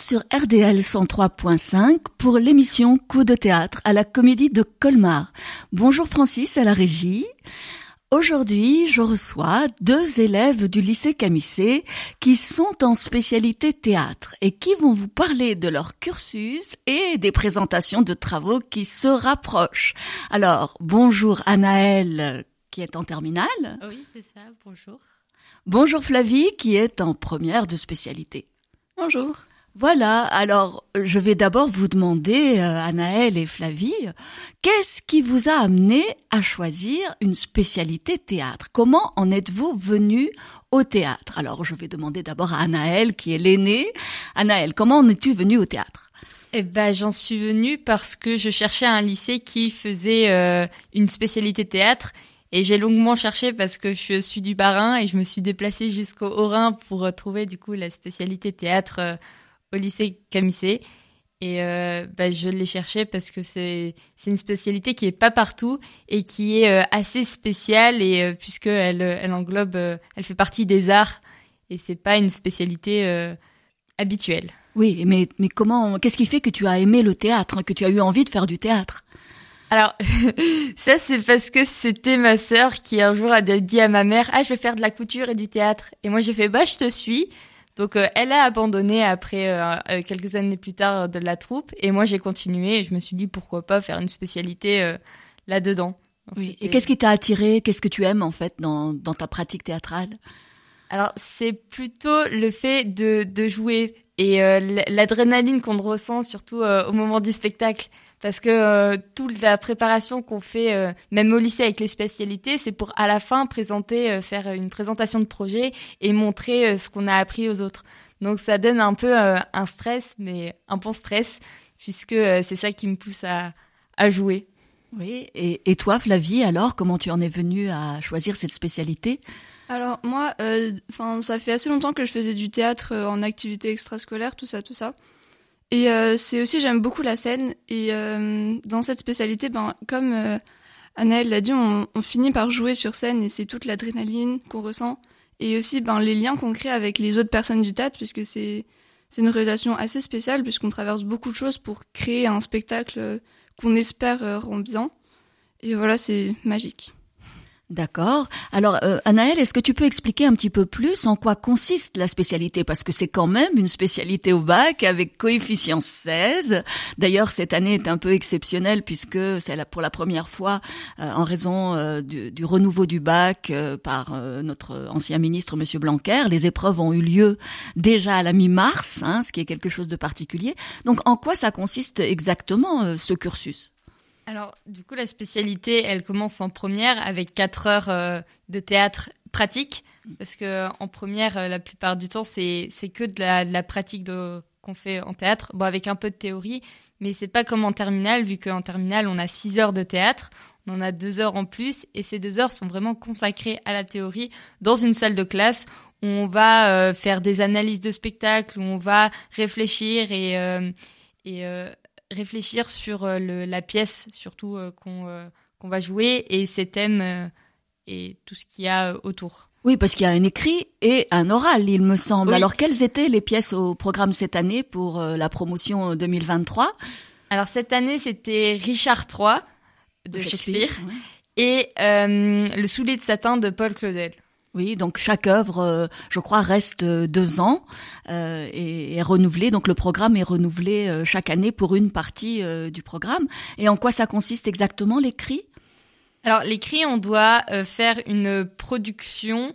Sur RDL 103.5 pour l'émission Coup de théâtre à la Comédie de Colmar. Bonjour Francis à la régie. Aujourd'hui, je reçois deux élèves du lycée Camissé qui sont en spécialité théâtre et qui vont vous parler de leur cursus et des présentations de travaux qui se rapprochent. Alors, bonjour Anaëlle qui est en terminale. Oui, c'est ça, bonjour. Bonjour Flavie qui est en première de spécialité. Bonjour. Voilà, alors je vais d'abord vous demander, euh, Anaël et Flavie, qu'est-ce qui vous a amené à choisir une spécialité théâtre? Comment en êtes-vous venu au théâtre? Alors je vais demander d'abord à Anaël qui est l'aînée. Anaël, comment en es-tu venue au théâtre? Eh ben, j'en suis venue parce que je cherchais un lycée qui faisait euh, une spécialité théâtre et j'ai longuement cherché parce que je suis du Barin et je me suis déplacée jusqu'au Haut-Rhin pour euh, trouver du coup la spécialité théâtre euh, au lycée Camissé. Et euh, bah, je l'ai cherché parce que c'est c'est une spécialité qui est pas partout et qui est assez spéciale et puisque elle elle englobe elle fait partie des arts et c'est pas une spécialité habituelle. Oui, mais mais comment qu'est-ce qui fait que tu as aimé le théâtre, que tu as eu envie de faire du théâtre? Alors, ça c'est parce que c'était ma sœur qui un jour a dit à ma mère "Ah, je vais faire de la couture et du théâtre." Et moi j'ai fait "Bah, je te suis." Donc euh, elle a abandonné après euh, euh, quelques années plus tard de la troupe et moi j'ai continué et je me suis dit pourquoi pas faire une spécialité là-dedans. Oui. Et qu'est-ce qui t'a attiré? Qu'est-ce que tu aimes en fait dans, dans ta pratique théâtrale? Alors c'est plutôt le fait de, de jouer et l'adrénaline qu'on ressent surtout au moment du spectacle parce que euh, toute la préparation qu'on fait, euh, même au lycée avec les spécialités, c'est pour à la fin présenter, euh, faire une présentation de projet et montrer ce qu'on a appris aux autres. Donc ça donne un peu un stress, mais un bon stress, puisque c'est ça qui me pousse à, à jouer. Oui, et, et toi Flavie, alors comment tu en es venue à choisir cette spécialité? Alors moi, enfin ça fait assez longtemps que je faisais du théâtre en activité extrascolaire, tout ça, tout ça. Et euh, c'est aussi, j'aime beaucoup la scène. Et euh, dans cette spécialité, ben, comme euh, l'a dit, on, on, finit par jouer sur scène et c'est toute l'adrénaline qu'on ressent. Et aussi ben, les liens qu'on crée avec les autres personnes du théâtre, puisque c'est c'est une relation assez spéciale, puisqu'on traverse beaucoup de choses pour créer un spectacle qu'on espère rend bien. Et voilà, c'est magique. D'accord. Alors, euh, est-ce que tu peux expliquer un petit peu plus en quoi consiste la spécialité? Parce que c'est quand même une spécialité au bac avec coefficient 16. D'ailleurs, cette année est un peu exceptionnelle puisque c'est pour la première fois, euh, en raison euh, du, renouveau du bac euh, par notre ancien ministre, Monsieur Blanquer, les épreuves ont eu lieu déjà à la mi-mars, hein, ce qui est quelque chose de particulier. Donc, en quoi ça consiste exactement ce cursus? Alors, du coup, la spécialité, elle commence en première avec quatre heures euh, de théâtre pratique, parce que en première, euh, la plupart du temps, c'est que de la, de pratique qu'on fait en théâtre, bon, avec un peu de théorie, mais c'est pas comme en terminale, vu qu'en terminale, on a six heures de théâtre, on en a deux heures en plus, et ces deux heures sont vraiment consacrées à la théorie. Dans une salle de classe où on va euh, faire des analyses de spectacle, où on va réfléchir et et réfléchir sur euh, le, la pièce, surtout euh, qu'on euh, qu'on va jouer, et ses thèmes et tout ce qu'il y a autour. Oui, parce qu'il y a un écrit et un oral, il me semble. Alors, quelles étaient les pièces au programme cette année pour la promotion 2023 Alors, cette année, c'était Richard III de Shakespeare, et Le soulier de satin de Paul Claudel. Oui, donc chaque œuvre, euh, je crois, reste euh, deux ans euh, et est renouvelée. Donc le programme est renouvelé euh, chaque année pour une partie du programme. Et en quoi ça consiste exactement l'écrit? Alors l'écrit, on doit faire une production,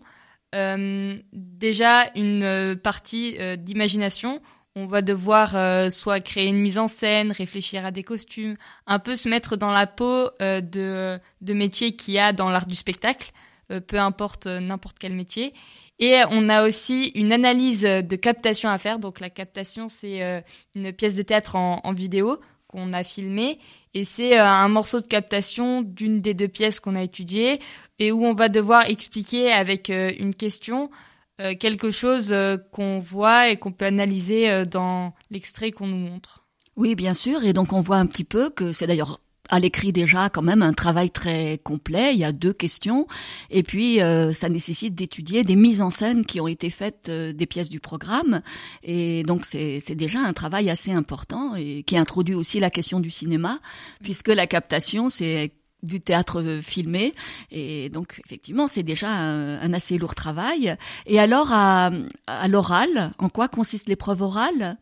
déjà une partie d'imagination. On va devoir soit créer une mise en scène, réfléchir à des costumes, un peu se mettre dans la peau de, de métiers qu'il y a dans l'art du spectacle. Euh, peu importe euh, n'importe quel métier. Et on a aussi une analyse de captation à faire. Donc la captation, c'est euh, une pièce de théâtre en vidéo qu'on a filmée et c'est un morceau de captation d'une des deux pièces qu'on a étudiées et où on va devoir expliquer avec une question quelque chose qu'on voit et qu'on peut analyser dans l'extrait qu'on nous montre. Oui, bien sûr. Et donc on voit un petit peu que c'est d'ailleurs à l'écrit déjà quand même un travail très complet. Il y a deux questions et puis euh, ça nécessite d'étudier des mises en scène qui ont été faites euh, des pièces du programme et donc c'est déjà un travail assez important et qui introduit aussi la question du cinéma puisque la captation c'est du théâtre filmé et donc effectivement c'est déjà un, assez lourd travail. Et alors à, à l'oral, en quoi consiste l'épreuve orale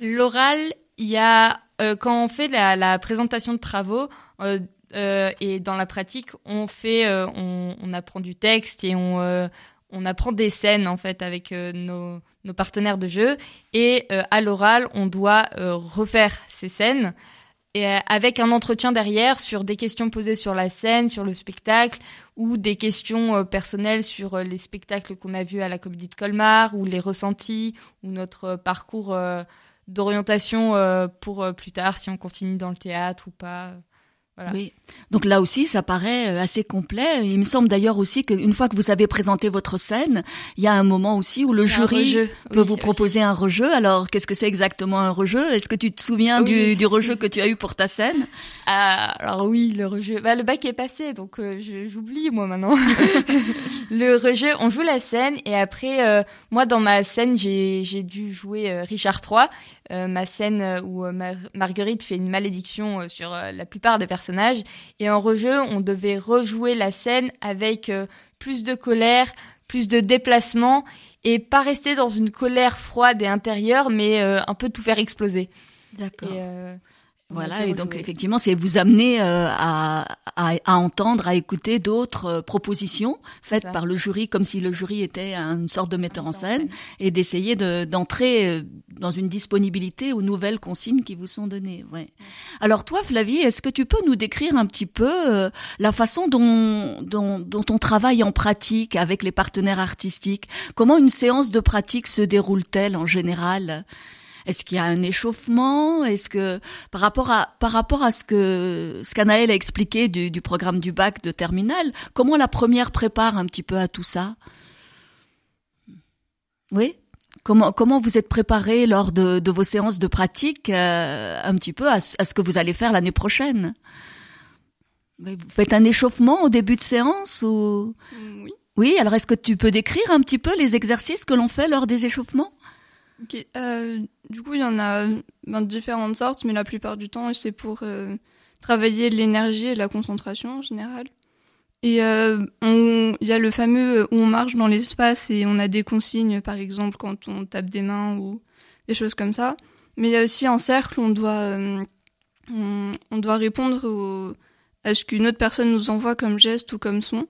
L'oral, il y a euh, quand on fait la, présentation de travaux euh, euh, et dans la pratique, on fait, on, apprend du texte et on, on apprend des scènes en fait avec nos, nos, partenaires de jeu. Et à l'oral, on doit refaire ces scènes et avec un entretien derrière sur des questions posées sur la scène, sur le spectacle, ou des questions personnelles sur les spectacles qu'on a vus à la Comédie de Colmar, ou les ressentis, ou notre parcours d'orientation euh, pour euh, plus tard, si on continue dans le théâtre ou pas. Voilà. Oui. Donc là aussi, ça paraît euh, assez complet. Il me semble d'ailleurs aussi qu'une fois que vous avez présenté votre scène, il y a un moment aussi où le jury peut vous proposer un rejeu. Alors, qu'est-ce que c'est exactement un rejeu? Est-ce que tu te souviens du, du rejeu que tu as eu pour ta scène? Ah, Alors oui, le rejeu. Bah, le bac est passé, donc euh, j'oublie moi maintenant. le rejeu, on joue la scène et après, euh, moi dans ma scène, j'ai dû jouer Richard III ma scène où Marguerite fait une malédiction sur la plupart des personnages. Et en rejeu, on devait rejouer la scène avec plus de colère, plus de déplacement et pas rester dans une colère froide et intérieure, mais un peu tout faire exploser. D'accord. Voilà, et donc effectivement, c'est vous amener euh, à, à, à, entendre, à écouter d'autres euh, propositions faites par le jury, comme si le jury était une sorte de metteur en scène, et d'essayer d'entrer euh, dans une disponibilité aux nouvelles consignes qui vous sont données. Ouais. Alors toi, Flavie, est-ce que tu peux nous décrire un petit peu la façon dont, dont, dont on travaille en pratique avec les partenaires artistiques? Comment une séance de pratique se déroule-t-elle en général? Est-ce qu'il y a un échauffement? Est-ce que par rapport à par rapport à ce que ce qu'Anaël a expliqué du, du programme du bac de terminale, comment la première prépare un petit peu à tout ça? Oui. Comment comment vous êtes préparé lors de, de vos séances de pratique euh, un petit peu à, à, ce que vous allez faire l'année prochaine? Vous faites un échauffement au début de séance ou? Oui. Oui. Alors est-ce que tu peux décrire un petit peu les exercices que l'on fait lors des échauffements? Ok. Euh, du coup, il y en a ben, différentes sortes, mais la plupart du temps, c'est pour euh, travailler l'énergie et la concentration en général. Et euh, il y a le fameux où on marche dans l'espace et on a des consignes, par exemple, quand on tape des mains ou des choses comme ça. Mais il y a aussi un cercle on doit, euh, on, on, doit répondre au, à ce qu'une autre personne nous envoie comme geste ou comme son.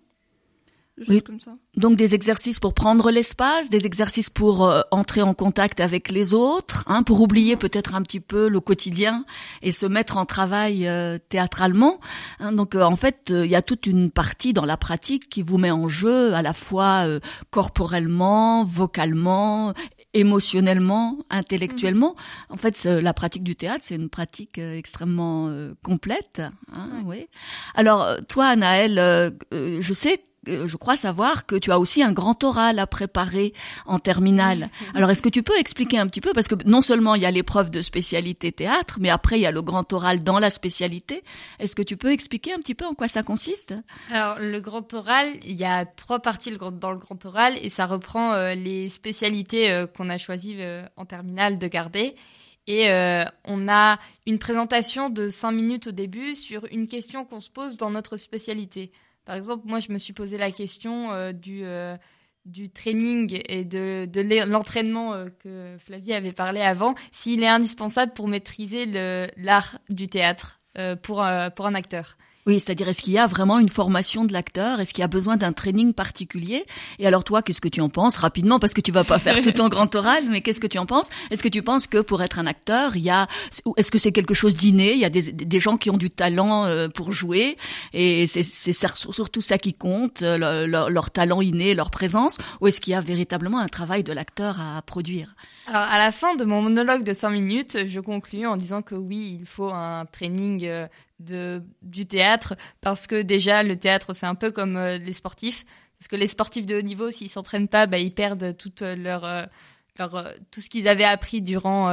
Oui. Comme ça. Donc des exercices pour prendre l'espace, des exercices pour euh, entrer en contact avec les autres, hein, pour oublier peut-être un petit peu le quotidien et se mettre en travail euh, théâtralement. Hein, donc euh, en fait, il y a toute une partie dans la pratique qui vous met en jeu à la fois corporellement, vocalement, émotionnellement, intellectuellement. Mmh. En fait, la pratique du théâtre, c'est une pratique extrêmement complète. Hein, oui. Alors toi, Anaël, je sais je crois savoir que tu as aussi un grand oral à préparer en terminale. Alors est-ce que tu peux expliquer un petit peu parce que non seulement il y a l'épreuve de spécialité théâtre, mais après il y a le grand oral dans la spécialité. Est-ce que tu peux expliquer un petit peu en quoi ça consiste? Alors le grand oral, il y a trois parties dans le grand oral et ça reprend euh, les spécialités euh, qu'on a choisi en terminale de garder. Et on a une présentation de cinq minutes au début sur une question qu'on se pose dans notre spécialité. Par exemple, moi, je me suis posé la question euh, du, euh, du training et de, l'entraînement euh, que Flavie avait parlé avant, s'il est indispensable pour maîtriser l'art du théâtre pour un acteur. Oui, c'est-à-dire est-ce qu'il y a vraiment une formation de l'acteur? Est-ce qu'il y a besoin d'un training particulier? Et alors toi, qu'est-ce que tu en penses? Rapidement parce que tu vas pas faire tout en grand oral, mais qu'est-ce que tu en penses? Est-ce que tu penses que pour être un acteur, il y a est-ce que c'est quelque chose d'inné? Il y a des, gens qui ont du talent euh, pour jouer et c'est surtout ça qui compte, euh, leur, leur talent inné, leur présence, ou est-ce qu'il y a véritablement un travail de l'acteur à produire? Alors, à la fin de mon monologue de 5 minutes, je conclus en disant que oui, il faut un training euh, de, du théâtre parce que déjà, le théâtre, c'est un peu comme euh, les sportifs. Parce que les sportifs de haut niveau, s'ils s'entraînent pas, bah, ils perdent toute leur, leur, tout ce qu'ils avaient appris durant,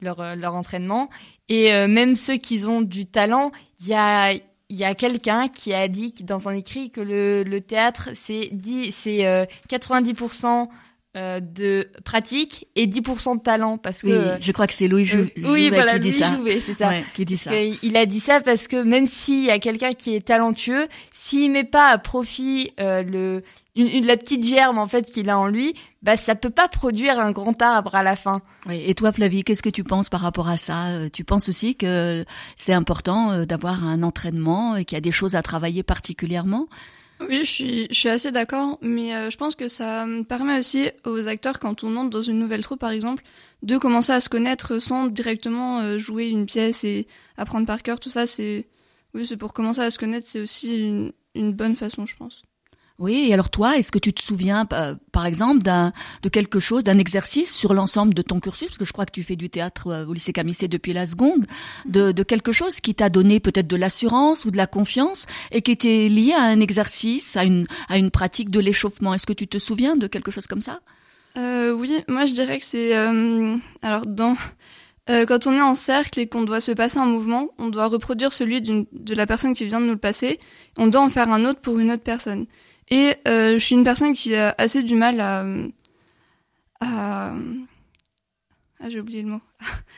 leur leur entraînement. Et même ceux qui ont du talent, il y a il y a quelqu'un qui a dit dans un écrit que le, le théâtre c'est c'est 90% euh, de pratique et 10% de talent parce que oui, je crois que c'est Louis Jou oui voilà qui dit Louis ça. Jouvet, c'est ça. Ouais, qui dit ça. Il a dit ça parce que même s'il y a quelqu'un qui est talentueux s'il met pas à profit euh, le une, une, la petite germe en fait qu'il a en lui bah ça peut pas produire un grand arbre à la fin. Oui et toi Flavie qu'est-ce que tu penses par rapport à ça? Euh, tu penses aussi que c'est important d'avoir un entraînement et qu'il y a des choses à travailler particulièrement? Oui, je suis, je suis assez d'accord, mais euh, je pense que ça permet aussi aux acteurs, quand on entre dans une nouvelle troupe par exemple, de commencer à se connaître sans directement euh, jouer une pièce et apprendre par cœur. Tout ça, c'est oui, c'est pour commencer à se connaître, c'est aussi une, une bonne façon, je pense. Oui, et alors toi, est-ce que tu te souviens, par exemple, d'un de quelque chose, d'un exercice sur l'ensemble de ton cursus, parce que je crois que tu fais du théâtre euh, au lycée Camissé depuis la seconde, de, de quelque chose qui t'a donné peut-être de l'assurance ou de la confiance et qui était lié à un exercice, à une à une pratique de l'échauffement? Est-ce que tu te souviens de quelque chose comme ça? Euh, Oui, moi je dirais que c'est euh, alors dans euh, quand on est en cercle et qu'on doit se passer un mouvement, on doit reproduire celui de la personne qui vient de nous le passer. On doit en faire un autre pour une autre personne. Et euh, je suis une personne qui a assez du mal à... à... Ah, j'ai oublié le mot.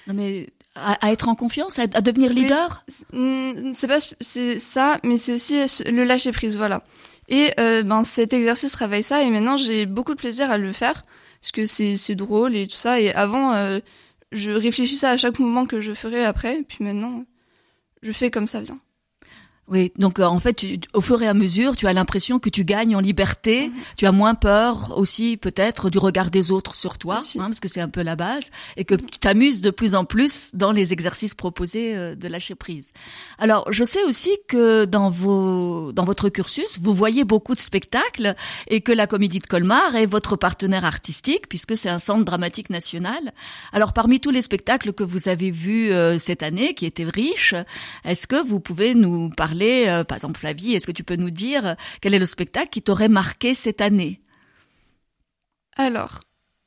non mais à, être en confiance, à, devenir leader? Mm, c'est pas c'est ça, mais c'est aussi le lâcher prise, voilà. Et euh, ben cet exercice travaille ça, et maintenant j'ai beaucoup de plaisir à le faire parce que c'est c'est drôle et tout ça. Et avant, euh, je réfléchissais à chaque mouvement que je ferais après, et puis maintenant, je fais comme ça vient. Oui, donc euh, en fait, tu, au fur et à mesure, tu as l'impression que tu gagnes en liberté, mhm. tu as moins peur aussi peut-être du regard des autres sur toi, hein, parce que c'est un peu la base, et que tu t'amuses de plus en plus dans les exercices proposés euh, de lâcher prise. Alors, je sais aussi que dans vos dans votre cursus, vous voyez beaucoup de spectacles et que la Comédie de Colmar est votre partenaire artistique puisque c'est un centre dramatique national. Alors, parmi tous les spectacles que vous avez vus euh, cette année, qui étaient riches, est-ce que vous pouvez nous parler euh, par exemple Flavie, est-ce que tu peux nous dire euh, quel est le spectacle qui t'aurait marqué cette année? Alors,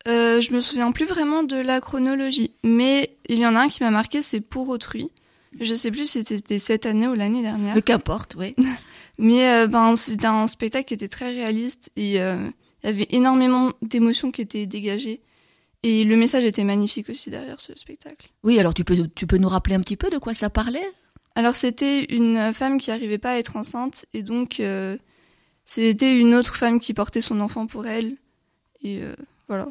euh, je me souviens plus vraiment de la chronologie, mais il y en a un qui m'a marqué, c'est Pour autrui. Je sais plus si c'était cette année ou l'année dernière. Mais qu'importe, oui. mais euh, ben c'était un spectacle qui était très réaliste et il y avait énormément d'émotions qui étaient dégagées. Et le message était magnifique aussi derrière ce spectacle. Oui, alors tu peux tu peux nous rappeler un petit peu de quoi ça parlait? Alors c'était une femme qui arrivait pas à être enceinte et donc euh, c'était une autre femme qui portait son enfant pour elle et euh, voilà.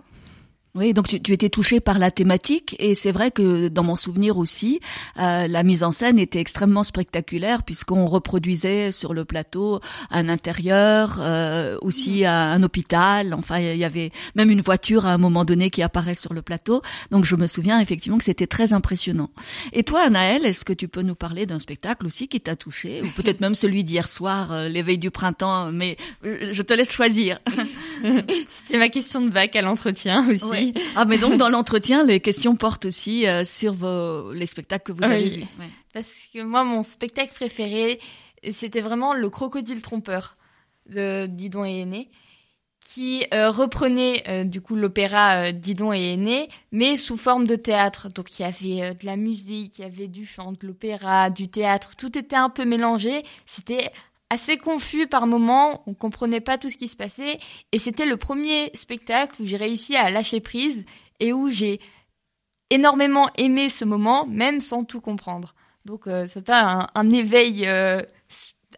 Oui, donc tu, tu, étais touché par la thématique et c'est vrai que dans mon souvenir aussi, euh, la mise en scène était extrêmement spectaculaire puisqu'on reproduisait sur le plateau un intérieur, euh, aussi un hôpital. Enfin, il y avait même une voiture à un moment donné qui apparaît sur le plateau. Donc je me souviens effectivement que c'était très impressionnant. Et toi, Anaël, est-ce que tu peux nous parler d'un spectacle aussi qui t'a touché ou peut-être même celui d'hier soir, euh, l'éveil du printemps Mais euh, je te laisse choisir. c'était ma question de bac à l'entretien aussi. Ah, mais donc dans l'entretien, les questions portent aussi euh, sur vos, les spectacles que vous avez vus. Parce que moi, mon spectacle préféré, c'était vraiment le Crocodile trompeur de Didon et Aîné, qui euh, reprenait euh, du coup l'opéra Didon et Aîné, mais sous forme de théâtre. Donc il y avait de la musique, il y avait du chant, de l'opéra, du théâtre, tout était un peu mélangé. C'était assez confus par moments, on comprenait pas tout ce qui se passait, et c'était le premier spectacle où j'ai réussi à lâcher prise et où j'ai énormément aimé ce moment, même sans tout comprendre. Donc euh, c'est pas un, éveil, euh,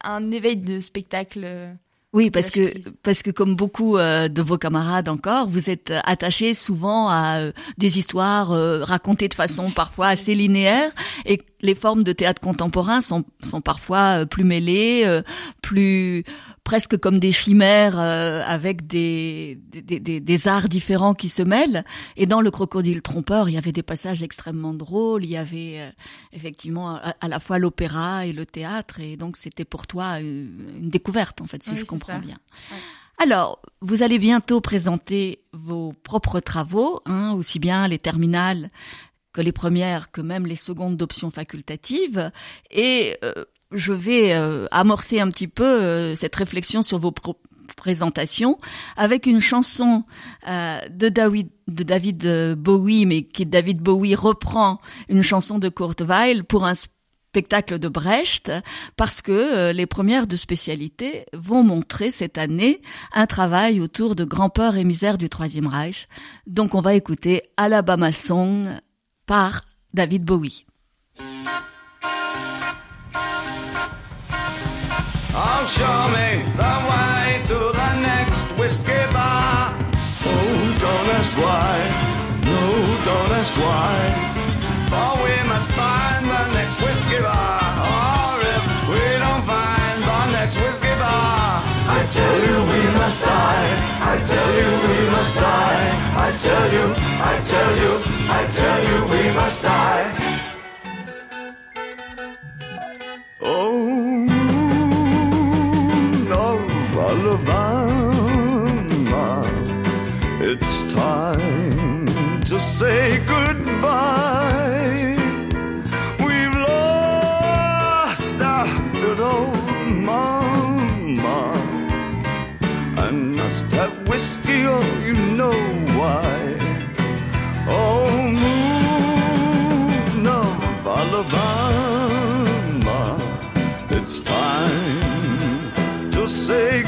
un éveil de spectacle. Euh, oui, parce que parce que comme beaucoup euh, de vos camarades encore, vous êtes attachés souvent à euh, des histoires euh, racontées de façon parfois assez linéaire et les formes de théâtre contemporain sont sont parfois plus mêlées, plus presque comme des chimères euh, avec des des, des, des, arts différents qui se mêlent. Et dans le crocodile trompeur, il y avait des passages extrêmement drôles. Il y avait euh, effectivement à, la fois l'opéra et le théâtre. Et donc c'était pour toi une, découverte en fait, si je comprends bien. Alors, vous allez bientôt présenter vos propres travaux, hein, aussi bien les terminales que les premières, que même les secondes d'options facultatives. Et euh, je vais euh, amorcer un petit peu euh, cette réflexion sur vos présentation avec une chanson euh, de David de David Bowie, mais qui David Bowie reprend une chanson de Kurt Weill pour un spectacle de Brecht parce que euh, les premières de spécialité vont montrer cette année un travail autour de grand-peur et misère du Troisième Reich. Donc on va écouter Alabama Song par David Bowie. Show me the way to the next whiskey bar. Oh, don't ask why. No, don't ask why. For we must find the next whiskey bar. Or if we don't find the next whiskey bar, I tell you we must die. I tell you we must die. I tell you, I tell you, I tell you we must die. say goodbye. We've lost our good old mama. I must have whiskey, or you know why. Oh, moon of Alabama, it's time to say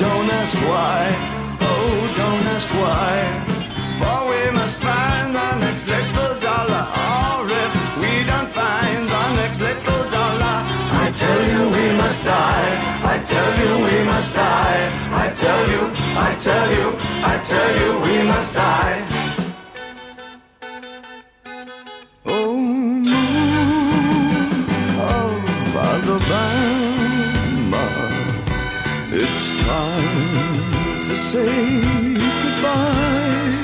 don't ask why. Oh, don't ask why. For we must find the next little dollar. Or if we don't find the next little dollar, I tell you we must die. I tell you we must die. I tell you, I tell you, I tell you we must die. Say goodbye.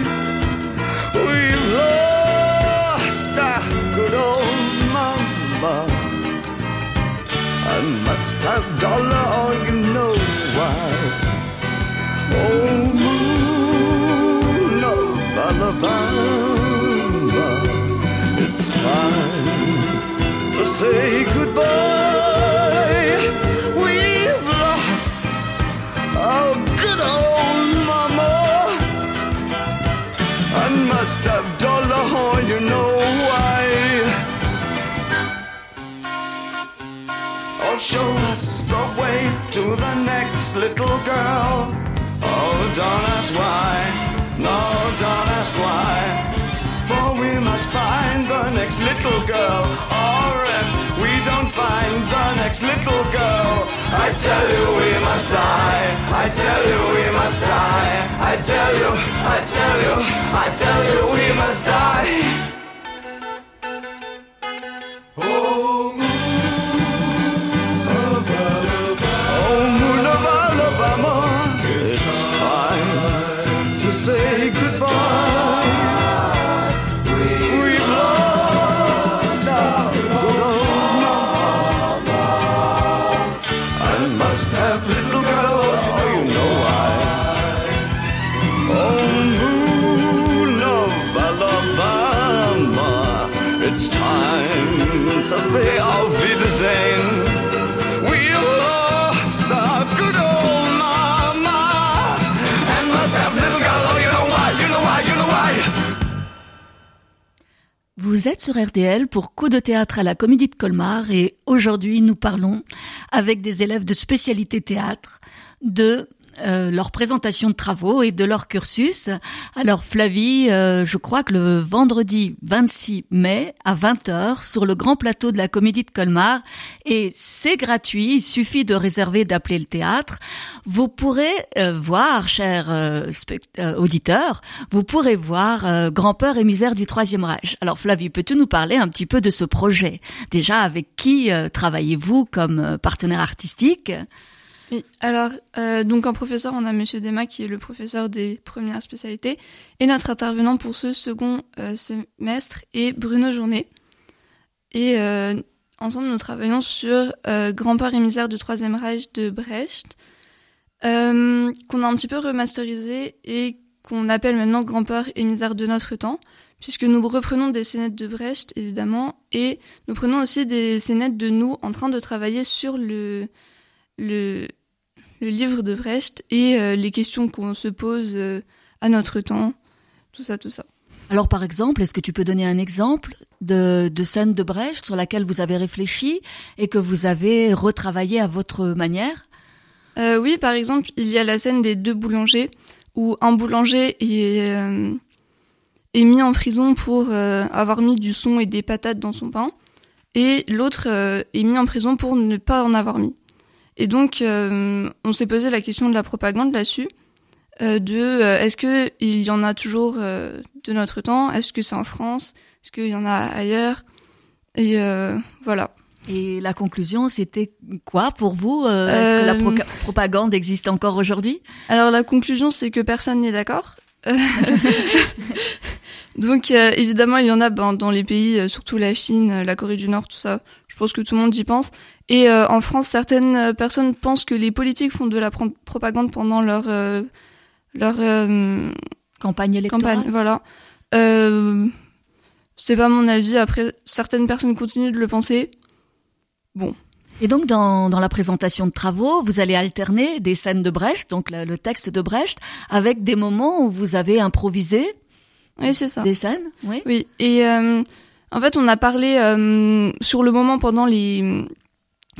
We've lost our good old mama. I must have dollar, or you know why. Oh, moon of Alabama, the next little girl. Oh, don't ask why, no, don't ask why. For we must find the next little girl. Or if we don't find the next little girl, I tell you we must die. I tell you we must die. I tell you, I tell you, I tell you we must die. Say goodbye. Vous êtes sur RDL pour Coup de théâtre à la Comédie de Colmar et aujourd'hui nous parlons avec des élèves de spécialité théâtre de euh, leur présentation de travaux et de leur cursus. Alors Flavie, euh, je crois que le vendredi 26 mai à 20h sur le grand plateau de la Comédie de Colmar et c'est gratuit, il suffit de réserver, d'appeler le théâtre. Vous pourrez euh, voir, chers euh, euh, auditeurs, vous pourrez voir Grand-peur et misère du Troisième Reich. Alors Flavie, peux-tu nous parler un petit peu de ce projet? Déjà, avec qui travaillez-vous comme partenaire artistique? Oui, alors, euh, donc en professeur, on a Monsieur Dema qui est le professeur des premières spécialités. Et notre intervenant pour ce second euh, semestre est Bruno Journet. et ensemble nous travaillons sur Grand-père émissaire du Troisième Reich de Brecht, qu'on a un petit peu remasterisé et qu'on appelle maintenant Grand-père émissaire de notre temps puisque nous reprenons des scénettes de Brecht, évidemment, et nous prenons aussi des scénettes de nous en train de travailler sur le, le, le livre de Brecht et euh, les questions qu'on se pose euh, à notre temps, tout ça, tout ça. Alors par exemple, est-ce que tu peux donner un exemple de, de scène de Brecht sur laquelle vous avez réfléchi et que vous avez retravaillé à votre manière? Euh, Oui, par exemple, il y a la scène des deux boulangers où un boulanger est, euh, est mis en prison pour avoir mis du son et des patates dans son pain et l'autre est mis en prison pour ne pas en avoir mis. Et donc, euh, on s'est posé la question de la propagande là-dessus, euh, de euh, est-ce que il y en a toujours de notre temps, est-ce que c'est en France, est-ce qu'il y en a ailleurs, et voilà. Et la conclusion, c'était quoi pour vous Est-ce que la propagande existe encore aujourd'hui? Alors la conclusion, c'est que personne n'est d'accord. Donc évidemment, il y en a ben, dans les pays, surtout la Chine, la Corée du Nord, tout ça. Je pense que tout le monde y pense. Et euh, en France, certaines euh, personnes pensent que les politiques font de la propagande pendant leur euh, leur campagne électorale. Campagne, voilà. Euh, c'est pas mon avis. Après, certaines personnes continuent de le penser. Bon. Et donc, dans, dans la présentation de travaux, vous allez alterner des scènes de Brecht, donc le texte de Brecht, avec des moments où vous avez improvisé. Oui, c'est ça. Des scènes, oui. Oui. Et euh, en fait, on a parlé euh, sur le moment pendant les,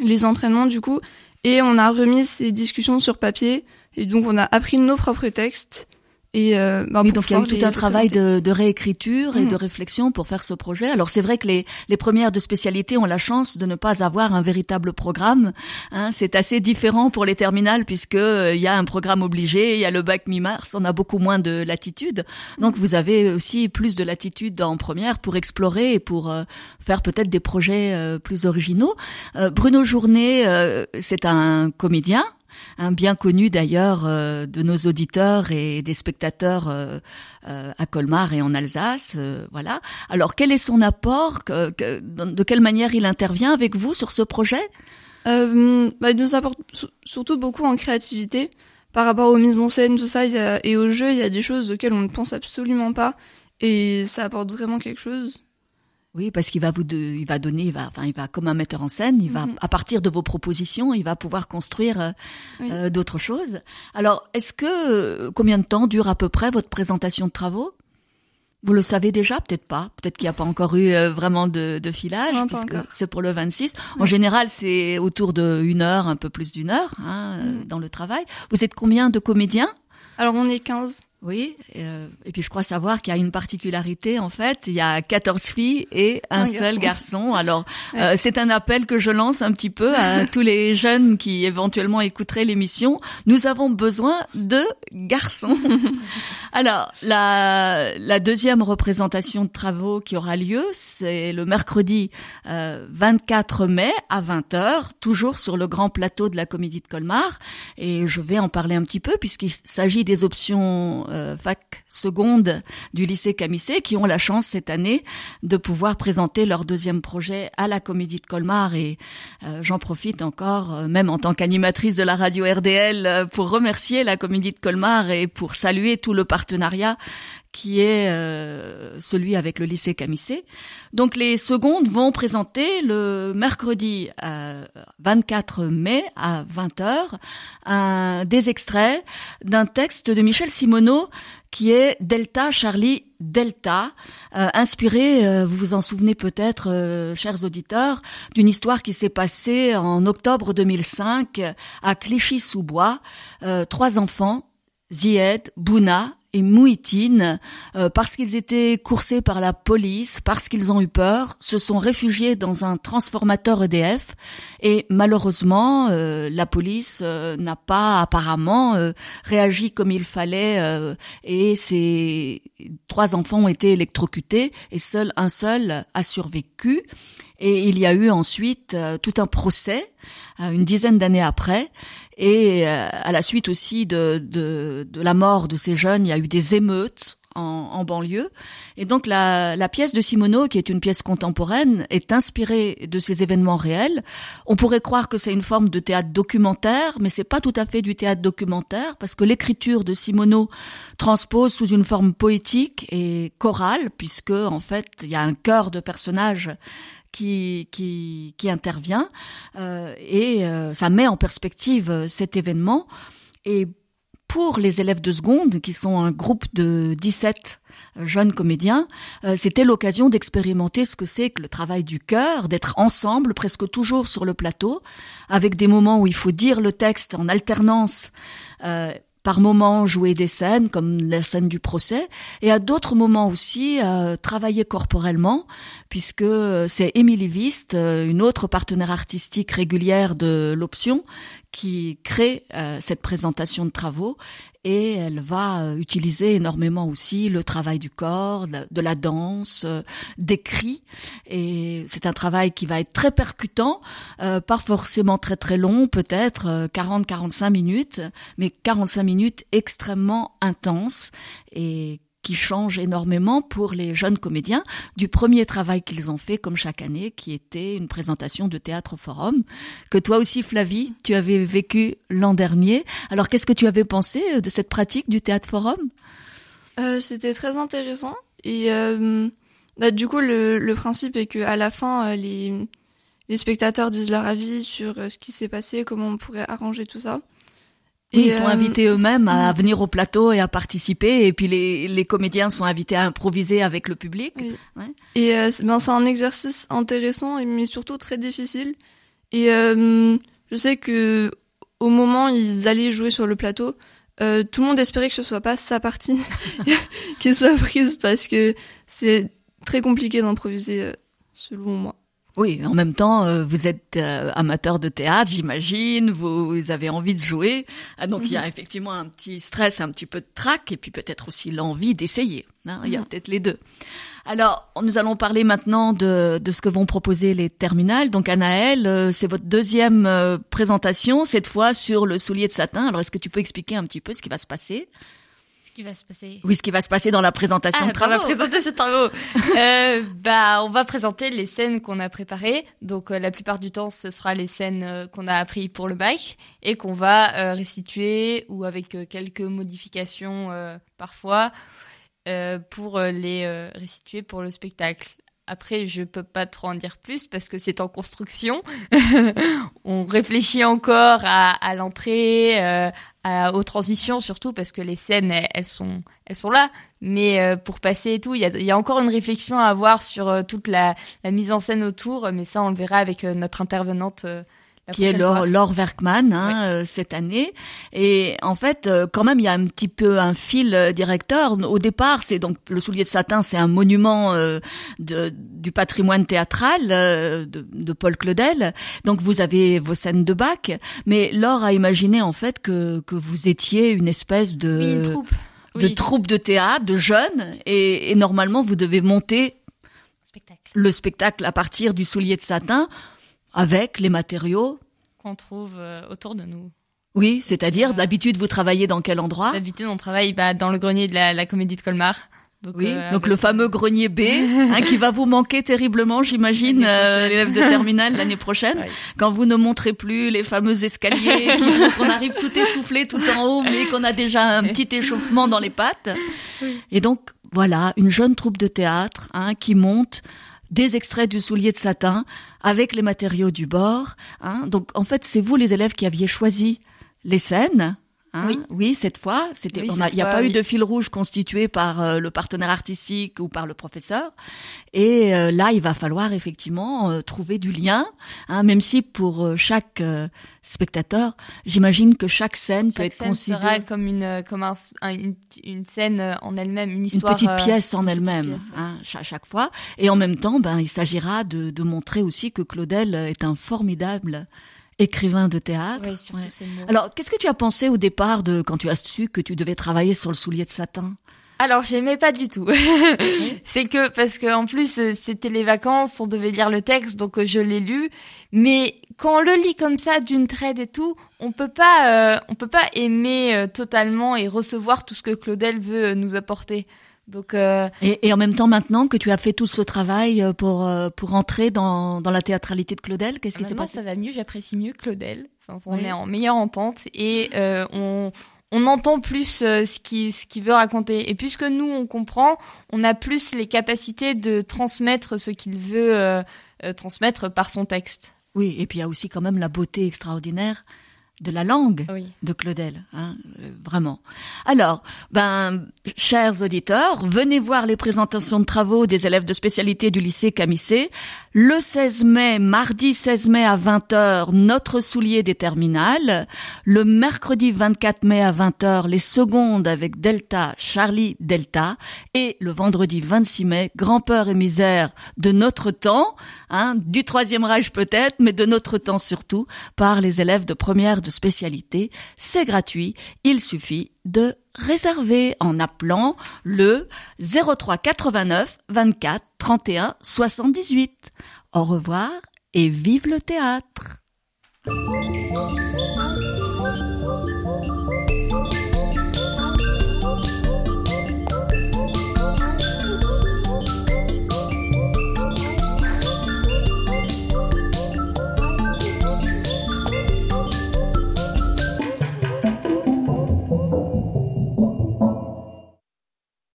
les entraînements, du coup, et on a remis ces discussions sur papier. Et donc, on a appris nos propres textes et euh, bah, donc il y a eu tout un travail de, de, réécriture et de mm. réflexion pour faire ce projet. Alors c'est vrai que les, les premières de spécialité ont la chance de ne pas avoir un véritable programme. Hein. C'est assez différent pour les terminales puisque euh, il y a un programme obligé, il y a le bac mi-mars, on a beaucoup moins de latitude. Donc vous avez aussi plus de latitude en première pour explorer et pour euh, faire peut-être des projets euh, plus originaux. Bruno Journet, c'est un comédien un bien connu d'ailleurs euh, de nos auditeurs et des spectateurs euh, euh, à Colmar et en Alsace. voilà. Alors quel est son apport De quelle manière il intervient avec vous sur ce projet? Bah, Il nous apporte surtout beaucoup en créativité par rapport aux mises en scène, tout ça, et au jeu, il y a des choses auxquelles on ne pense absolument pas, et ça apporte vraiment quelque chose. Oui, parce qu'il va vous, de, il va donner, il va, enfin, il va comme un metteur en scène, il va mhm. à partir de vos propositions, il va pouvoir construire euh, euh, d'autres choses. Alors, est-ce que euh, combien de temps dure à peu près votre présentation de travaux? Vous le savez déjà, peut-être pas, peut-être qu'il n'y a pas encore eu vraiment de, de filage, puisque c'est pour le 26. En général, c'est autour de une heure, un peu plus d'une heure, hein, mhm. dans le travail. Vous êtes combien de comédiens? Alors, on est 15. Oui, euh, et puis je crois savoir qu'il y a une particularité en fait, il y a 14 filles et un, seul garçon. Alors euh, c'est un appel que je lance un petit peu à tous les jeunes qui éventuellement écouteraient l'émission. Nous avons besoin de garçons. Alors la, la deuxième représentation de travaux qui aura lieu, c'est le mercredi 24 euh, mai à 20h, toujours sur le grand plateau de la Comédie de Colmar. Et je vais en parler un petit peu puisqu'il s'agit des options euh, fac seconde du lycée Camissé qui ont la chance cette année de pouvoir présenter leur deuxième projet à la Comédie de Colmar. Et euh, j'en profite encore, euh, même en tant qu'animatrice de la radio RDL, pour remercier la Comédie de Colmar et pour saluer tout le partenariat qui est euh, celui avec le lycée Camissé. Donc les secondes vont présenter le mercredi 24 mai à 20h des extraits d'un texte de Michel Simoneau qui est Delta Charlie Delta, euh, inspiré, euh, vous vous en souvenez peut-être, chers auditeurs, d'une histoire qui s'est passée en octobre 2005 à Clichy-sous-Bois. trois enfants, Zied, Bouna et Mouitine, euh, parce qu'ils étaient coursés par la police, parce qu'ils ont eu peur, se sont réfugiés dans un transformateur EDF et malheureusement euh, la police euh, n'a pas apparemment réagi comme il fallait et ces trois enfants ont été électrocutés et seul un seul a survécu et il y a eu ensuite tout un procès une dizaine d'années après et euh, à la suite aussi de, de, de, la mort de ces jeunes, il y a eu des émeutes en, banlieue. Et donc la, la, pièce de Simoneau, qui est une pièce contemporaine, est inspirée de ces événements réels. On pourrait croire que c'est une forme de théâtre documentaire, mais c'est pas tout à fait du théâtre documentaire parce que l'écriture de Simoneau transpose sous une forme poétique et chorale, puisque en fait il y a un chœur de personnages qui, intervient euh, et euh, ça met en perspective euh, cet événement. Et pour les élèves de seconde, qui sont un groupe de 17 jeunes comédiens, c'était l'occasion d'expérimenter ce que c'est que le travail du cœur, d'être ensemble presque toujours sur le plateau, avec des moments où il faut dire le texte en alternance par moments jouer des scènes comme la scène du procès et à d'autres moments aussi euh, travailler corporellement puisque c'est Émilie Vist, euh, une autre partenaire artistique régulière de l'option, qui crée euh, cette présentation de travaux et elle va euh, utiliser énormément aussi le travail du corps, de la danse, des cris. Et c'est un travail qui va être très percutant, pas forcément très très long, peut-être 40-45 minutes, mais 45 minutes extrêmement intenses et qui change énormément pour les jeunes comédiens du premier travail qu'ils ont fait comme chaque année, qui était une présentation de théâtre forum, que toi aussi Flavie, tu avais vécu l'an dernier. Alors qu'est-ce que tu avais pensé de cette pratique du théâtre forum? Euh, C'était très intéressant et euh, bah, du coup le, principe est que à la fin euh, les, les spectateurs disent leur avis sur ce qui s'est passé, comment on pourrait arranger tout ça. Oui, ils sont euh, invités eux-mêmes à venir au plateau et à participer, et puis les, les comédiens sont invités à improviser avec le public. Ouais. Et euh, ben, c'est un exercice intéressant, mais surtout très difficile. Et euh, je sais que au moment où ils allaient jouer sur le plateau, euh, tout le monde espérait que ce soit pas sa partie qui soit prise parce que c'est très compliqué d'improviser selon moi. Oui, en même temps, euh, vous êtes euh, amateur de théâtre, j'imagine, vous, avez envie de jouer. Ah, donc il y a mhm. effectivement un petit stress, un petit peu de trac, et puis peut-être aussi l'envie d'essayer. Hein, il y a mhm. peut-être les deux. Alors, nous allons parler maintenant de, de, ce que vont proposer les terminales. Donc, Anaël, euh, c'est votre deuxième présentation, cette fois sur le soulier de satin. Alors, est-ce que tu peux expliquer un petit peu ce qui va se passer? Qui va se passer Oui, ce qui va se passer dans la présentation ah, de travaux. Dans la présentation de travaux. euh, bah, on va présenter les scènes qu'on a préparées. Donc, euh, la plupart du temps, ce sera les scènes euh, qu'on a appris pour le bac et qu'on va restituer ou avec quelques modifications parfois pour les restituer pour le spectacle. Après, je peux pas trop en dire plus parce que c'est en construction. on réfléchit encore à, à l'entrée, euh, aux transitions surtout parce que les scènes elles, sont elles sont là. Mais euh, pour passer et tout, il y a, y a, encore une réflexion à avoir sur euh, toute la, la, mise en scène autour. Mais ça, on le verra avec euh, notre intervenante qui est Laure, Laure Werkman hein, euh, cette année. Et en fait, euh, quand même, il y a un petit peu un fil euh, directeur. Au départ, c'est donc le soulier de satin, c'est un monument de, du patrimoine théâtral de, de, Paul Claudel. Donc vous avez vos scènes de bac, mais Laure a imaginé en fait que que vous étiez une espèce de troupe. de troupe de théâtre, de jeunes, et, et normalement vous devez monter spectacle. le spectacle à partir du soulier de satin avec les matériaux qu'on trouve euh, autour de nous. Oui, c'est-à-dire, d'habitude, vous travaillez dans quel endroit? D'habitude, on travaille bah, dans le grenier de la, la Comédie de Colmar. Donc, oui, euh, donc le fameux grenier B, hein, qui va vous manquer terriblement, j'imagine, euh, l'élève de terminale l'année prochaine, quand vous ne montrez plus les fameux escaliers, qu'on arrive tout essoufflé tout en haut, mais qu'on a déjà un petit échauffement dans les pattes. Et donc, voilà, une jeune troupe de théâtre hein, qui monte des extraits du soulier de satin avec les matériaux du bord. Hein. Donc en fait, c'est vous les élèves qui aviez choisi les scènes Hein? Oui. oui, cette fois, c'était, il n'y a, pas eu de fil rouge constitué par euh, le partenaire artistique ou par le professeur. Et euh, là, il va falloir effectivement euh, trouver du lien, hein, même si pour chaque spectateur, j'imagine que chaque scène peut être considérée comme une comme un, une, une, scène en elle-même, une histoire, une petite pièce en elle-même, hein, chaque, chaque, fois. Et en même temps, ben, il s'agira de, de montrer aussi que Claudel est un formidable écrivain de théâtre. Oui, surtout Alors, qu'est-ce que tu as pensé au départ de quand tu as su que tu devais travailler sur le soulier de satin? Alors j'aimais pas du tout. c'est que parce que en plus euh, c'était les vacances, on devait lire le texte, donc euh, je l'ai lu. Mais quand on le lit comme ça d'une traite et tout, on peut pas, euh, on peut pas aimer totalement et recevoir tout ce que Claudel veut nous apporter Donc euh, et, et, en même temps, maintenant que tu as fait tout ce travail euh, pour euh, pour entrer dans, dans la théâtralité de Claudel, qu'est-ce qui s'est passé Ça va mieux, j'apprécie mieux Claudel. Enfin, on est en meilleure entente et euh, on on entend plus ce qui ce qu'il veut raconter. Et puisque nous on comprend, on a plus les capacités de transmettre ce qu'il veut transmettre par son texte. Oui, et puis il y a aussi quand même la beauté extraordinaire de la langue de Claudel, hein, euh, vraiment. Alors, ben, chers auditeurs, venez voir les présentations de travaux des élèves de spécialité du lycée Camissé. Le 16 mai, mardi 16 mai à 20h, notre soulier des terminales. Le mercredi 24 mai à 20h, les secondes avec Delta, Charlie, Delta. Et le vendredi 26 mai, grand-peur et misère de notre temps, hein, du troisième Reich peut-être, mais de notre temps surtout, par les élèves de première de spécialité. C'est gratuit. Il suffit de réserver en appelant le 03 89 24 31 78. Au revoir et vive le théâtre.